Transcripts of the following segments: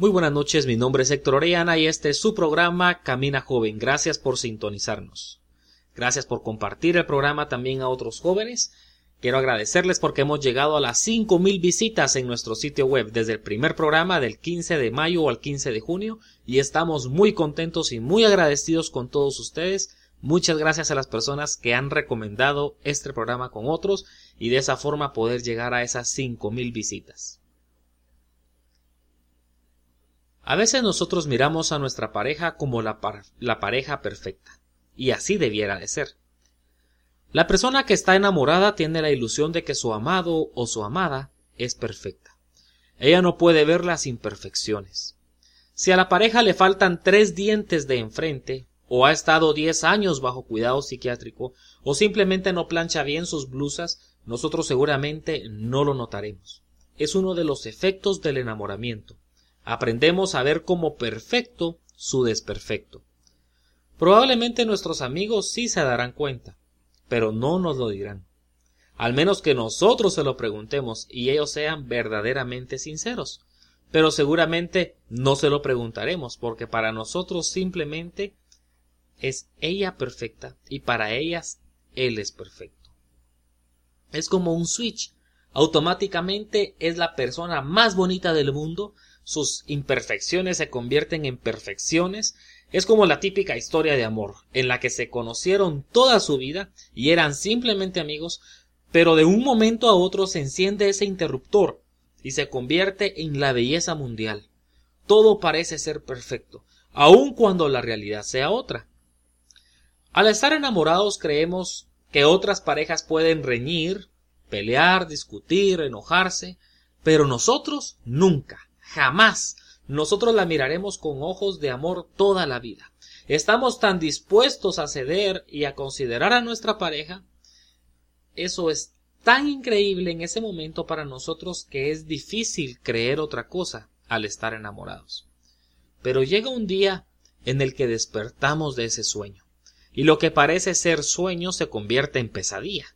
Muy buenas noches, mi nombre es Héctor Orellana y este es su programa Camina Joven. Gracias por sintonizarnos. Gracias por compartir el programa también a otros jóvenes. Quiero agradecerles porque hemos llegado a las 5000 visitas en nuestro sitio web desde el primer programa del 15 de mayo al 15 de junio y estamos muy contentos y muy agradecidos con todos ustedes. Muchas gracias a las personas que han recomendado este programa con otros y de esa forma poder llegar a esas 5000 visitas. A veces nosotros miramos a nuestra pareja como la, la, pareja perfecta, y así debiera de ser. La persona que está enamorada tiene la ilusión de que su amado o su amada es perfecta. Ella no puede ver las imperfecciones. Si a la pareja le faltan tres dientes de enfrente, o ha estado diez años bajo cuidado psiquiátrico, o simplemente no plancha bien sus blusas, nosotros seguramente no lo notaremos. Es uno de los efectos del enamoramiento aprendemos a ver como perfecto su desperfecto. Probablemente nuestros amigos sí se darán cuenta, pero no nos lo dirán. Al menos que nosotros se lo preguntemos y ellos sean verdaderamente sinceros. Pero seguramente no se lo preguntaremos porque para nosotros simplemente es ella perfecta y para ellas él es perfecto. Es como un switch. Automáticamente es la persona más bonita del mundo sus imperfecciones se convierten en perfecciones, es como la típica historia de amor, en la que se conocieron toda su vida y eran simplemente amigos, pero de un momento a otro se enciende ese interruptor y se convierte en la belleza mundial. Todo parece ser perfecto, aun cuando la realidad sea otra. Al estar enamorados creemos que otras parejas pueden reñir, pelear, discutir, enojarse, pero nosotros nunca. Jamás nosotros la miraremos con ojos de amor toda la vida. Estamos tan dispuestos a ceder y a considerar a nuestra pareja. Eso es tan increíble en ese momento para nosotros que es difícil creer otra cosa al estar enamorados. Pero llega un día en el que despertamos de ese sueño, y lo que parece ser sueño se convierte en pesadilla.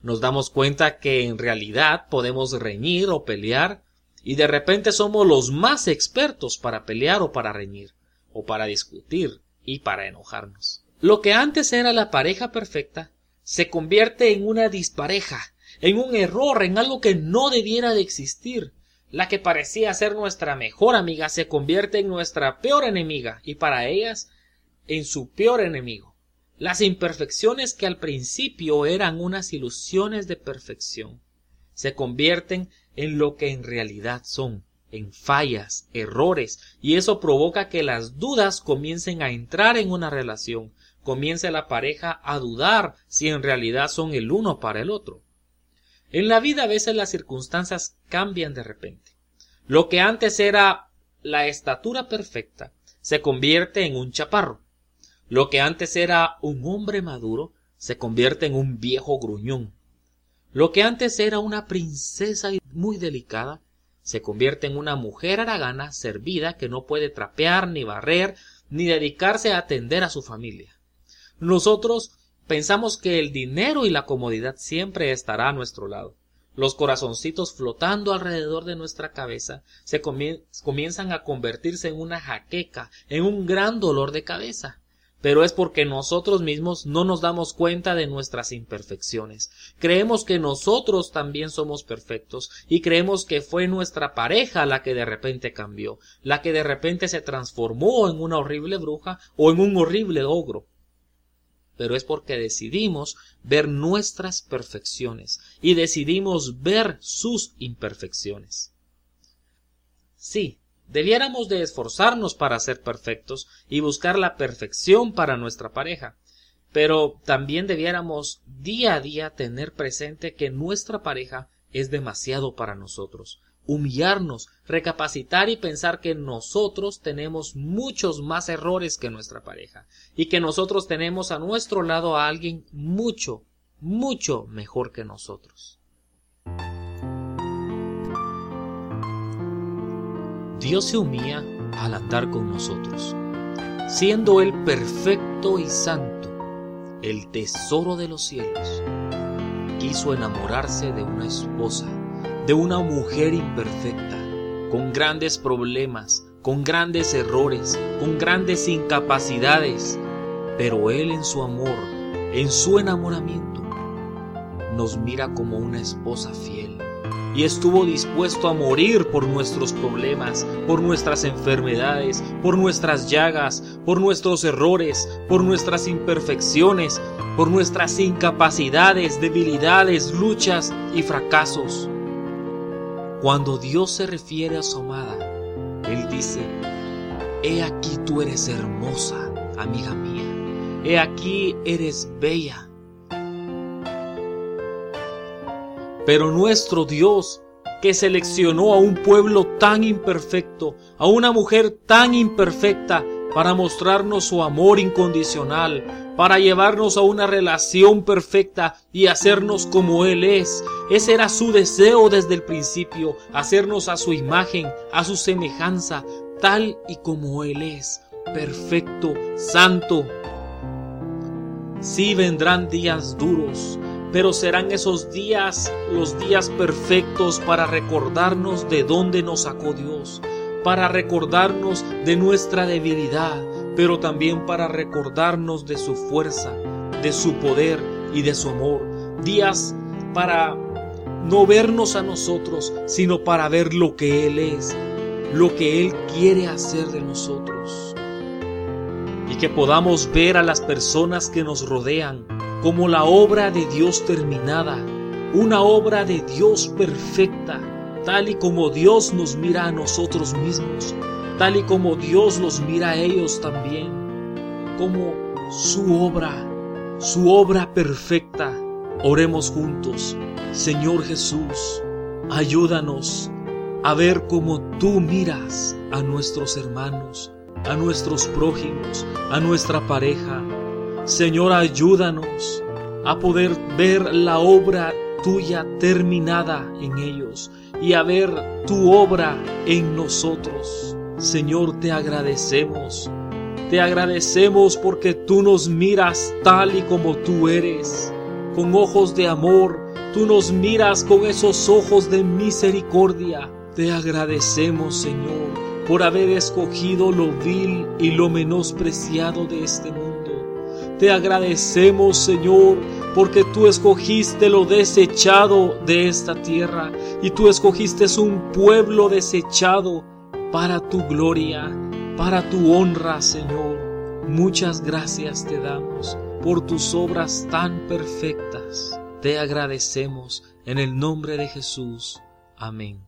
Nos damos cuenta que en realidad podemos reñir o pelear y de repente somos los más expertos para pelear o para reñir, o para discutir y para enojarnos. Lo que antes era la pareja perfecta se convierte en una dispareja, en un error, en algo que no debiera de existir. La que parecía ser nuestra mejor amiga se convierte en nuestra peor enemiga y para ellas en su peor enemigo. Las imperfecciones que al principio eran unas ilusiones de perfección se convierten en lo que en realidad son, en fallas, errores, y eso provoca que las dudas comiencen a entrar en una relación, comience la pareja a dudar si en realidad son el uno para el otro. En la vida a veces las circunstancias cambian de repente. Lo que antes era la estatura perfecta se convierte en un chaparro. Lo que antes era un hombre maduro se convierte en un viejo gruñón. Lo que antes era una princesa muy delicada, se convierte en una mujer aragana servida que no puede trapear ni barrer ni dedicarse a atender a su familia. Nosotros pensamos que el dinero y la comodidad siempre estará a nuestro lado. Los corazoncitos flotando alrededor de nuestra cabeza se comienzan a convertirse en una jaqueca, en un gran dolor de cabeza pero es porque nosotros mismos no nos damos cuenta de nuestras imperfecciones. Creemos que nosotros también somos perfectos y creemos que fue nuestra pareja la que de repente cambió, la que de repente se transformó en una horrible bruja o en un horrible ogro. Pero es porque decidimos ver nuestras perfecciones y decidimos ver sus imperfecciones. Sí, Debiéramos de esforzarnos para ser perfectos y buscar la perfección para nuestra pareja, pero también debiéramos día a día tener presente que nuestra pareja es demasiado para nosotros. humillarnos, recapacitar y pensar que nosotros tenemos muchos más errores que nuestra pareja y que nosotros tenemos a nuestro lado a alguien mucho, mucho mejor que nosotros. Dios se humilla al andar con nosotros, siendo Él perfecto y santo, el tesoro de los cielos. Quiso enamorarse de una esposa, de una mujer imperfecta, con grandes problemas, con grandes errores, con grandes incapacidades, pero Él en su amor, en su enamoramiento, nos mira como una esposa fiel y estuvo dispuesto a morir por nuestros problemas, por nuestras enfermedades, por nuestras llagas, por nuestros errores, por nuestras imperfecciones, por nuestras incapacidades, debilidades, luchas y fracasos. Cuando Dios se refiere a su amada, Él dice, He aquí tú eres hermosa, amiga mía, he aquí eres bella Pero nuestro Dios, que seleccionó a un pueblo tan imperfecto, a una mujer tan imperfecta, para mostrarnos su amor incondicional, para llevarnos a una relación perfecta y hacernos como Él es. Ese era su deseo desde el principio, hacernos a su imagen, a su semejanza, tal y como Él es, perfecto, santo. Sí vendrán días duros, pero serán esos días los días perfectos para recordarnos de dónde nos sacó Dios, para recordarnos de nuestra debilidad, pero también para recordarnos de su fuerza, de su poder y de su amor. Días para no vernos a nosotros, sino para ver lo que Él es, lo que Él quiere hacer de nosotros. Y que podamos ver a las personas que nos rodean como la obra de Dios terminada, una obra de Dios perfecta, tal y como Dios nos mira a nosotros mismos, tal y como Dios los mira a ellos también, como su obra, su obra perfecta. Oremos juntos, Señor Jesús, ayúdanos a ver como tú miras a nuestros hermanos, a nuestros prójimos, a nuestra pareja, Señor, ayúdanos a poder ver la obra tuya terminada en ellos y a ver tu obra en nosotros. Señor, te agradecemos. Te agradecemos porque tú nos miras tal y como tú eres, con ojos de amor. Tú nos miras con esos ojos de misericordia. Te agradecemos, Señor, por haber escogido lo vil y lo menospreciado de este mundo te agradecemos, Señor, porque tú escogiste lo desechado de esta tierra y tú escogiste un pueblo desechado para tu gloria, para tu honra, Señor. Muchas gracias te damos por tus obras tan perfectas. Te agradecemos en el nombre de Jesús. Amén.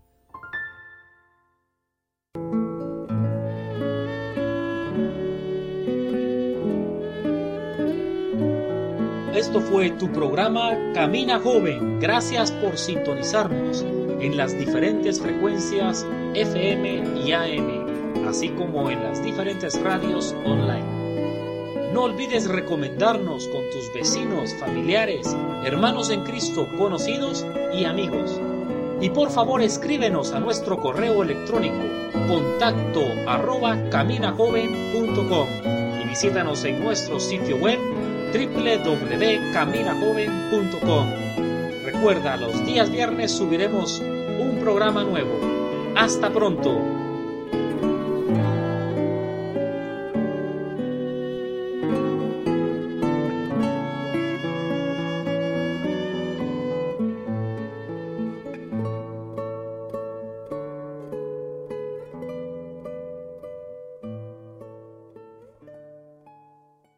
Esto fue tu programa Camina Joven. Gracias por sintonizarnos en las diferentes frecuencias FM y AM, así como en las diferentes radios online. No olvides recomendarnos con tus vecinos, familiares, hermanos en Cristo, conocidos y amigos. Y por favor escríbenos a nuestro correo electrónico contacto arroba caminajoven.com y visítanos en nuestro sitio web www.caminajoven.com. Recuerda, los días viernes subiremos un programa nuevo. Hasta pronto.